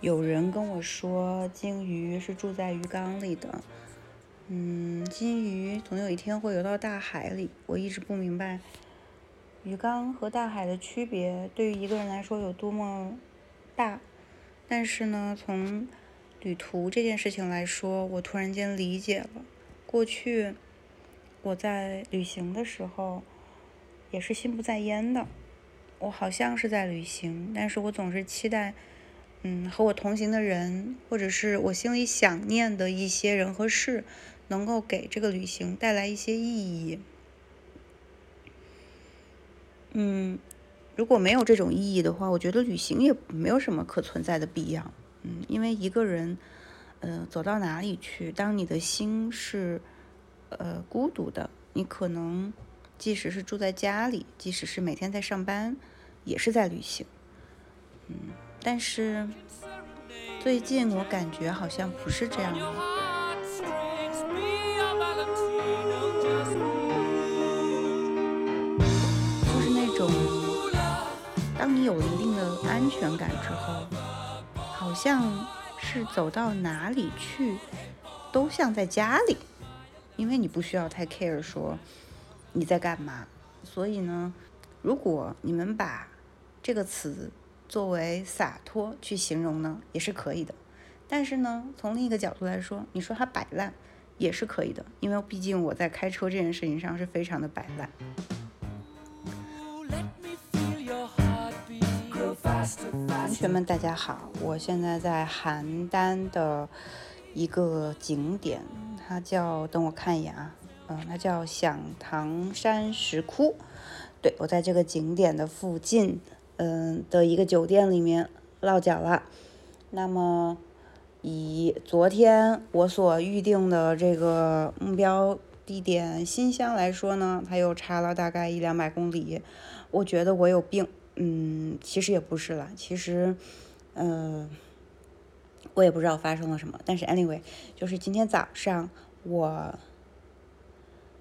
有人跟我说，鲸鱼是住在鱼缸里的。嗯，金鱼总有一天会游到大海里。我一直不明白，鱼缸和大海的区别对于一个人来说有多么大。但是呢，从旅途这件事情来说，我突然间理解了。过去我在旅行的时候，也是心不在焉的。我好像是在旅行，但是我总是期待，嗯，和我同行的人，或者是我心里想念的一些人和事。能够给这个旅行带来一些意义。嗯，如果没有这种意义的话，我觉得旅行也没有什么可存在的必要。嗯，因为一个人，呃，走到哪里去，当你的心是，呃，孤独的，你可能即使是住在家里，即使是每天在上班，也是在旅行。嗯，但是最近我感觉好像不是这样了，就是那种。当你有了一定的安全感之后，好像是走到哪里去都像在家里，因为你不需要太 care 说你在干嘛。所以呢，如果你们把这个词作为洒脱去形容呢，也是可以的。但是呢，从另一个角度来说，你说它摆烂也是可以的，因为毕竟我在开车这件事情上是非常的摆烂。同学们，大家好！我现在在邯郸的一个景点，它叫……等我看一眼啊，嗯，它叫响堂山石窟。对我在这个景点的附近，嗯的一个酒店里面落脚了。那么，以昨天我所预定的这个目标地点新乡来说呢，它又差了大概一两百公里。我觉得我有病。嗯，其实也不是了，其实，嗯，我也不知道发生了什么。但是 anyway，就是今天早上我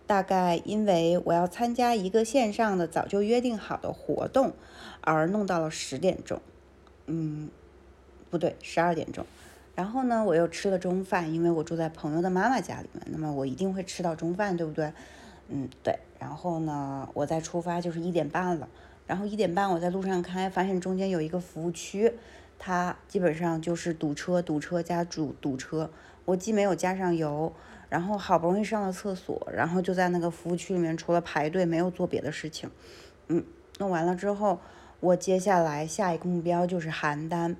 大概因为我要参加一个线上的早就约定好的活动，而弄到了十点钟，嗯，不对，十二点钟。然后呢，我又吃了中饭，因为我住在朋友的妈妈家里面，那么我一定会吃到中饭，对不对？嗯，对。然后呢，我再出发就是一点半了。然后一点半我在路上开，发现中间有一个服务区，它基本上就是堵车，堵车加堵堵车。我既没有加上油，然后好不容易上了厕所，然后就在那个服务区里面，除了排队没有做别的事情。嗯，弄完了之后，我接下来下一个目标就是邯郸。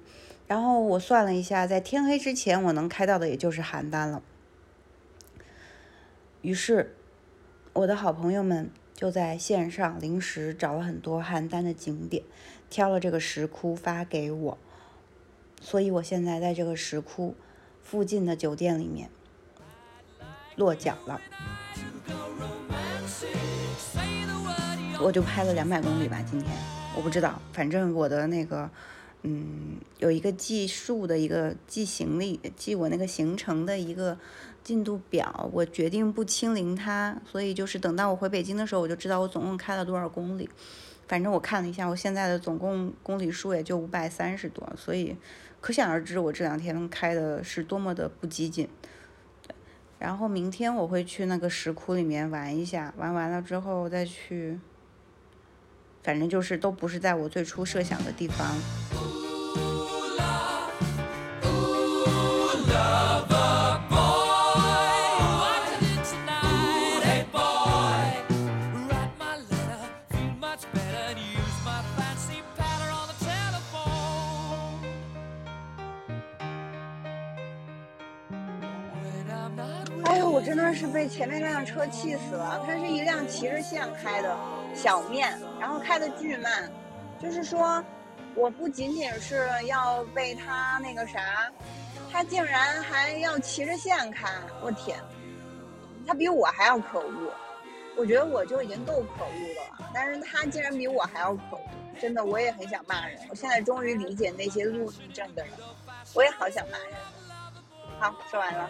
然后我算了一下，在天黑之前我能开到的也就是邯郸了。于是，我的好朋友们。就在线上临时找了很多邯郸的景点，挑了这个石窟发给我，所以我现在在这个石窟附近的酒店里面落脚了。我就拍了两百公里吧，今天我不知道，反正我的那个。嗯，有一个计数的一个记行李、记我那个行程的一个进度表，我决定不清零它，所以就是等到我回北京的时候，我就知道我总共开了多少公里。反正我看了一下，我现在的总共公里数也就五百三十多，所以可想而知我这两天开的是多么的不激进。然后明天我会去那个石窟里面玩一下，玩完了之后再去。反正就是都不是在我最初设想的地方。真的是被前面那辆车气死了！它是一辆骑着线开的小面，然后开的巨慢。就是说，我不仅仅是要被他那个啥，他竟然还要骑着线开！我天，他比我还要可恶！我觉得我就已经够可恶的了，但是他竟然比我还要可恶！真的，我也很想骂人。我现在终于理解那些路怒症的人，我也好想骂人。好，说完了。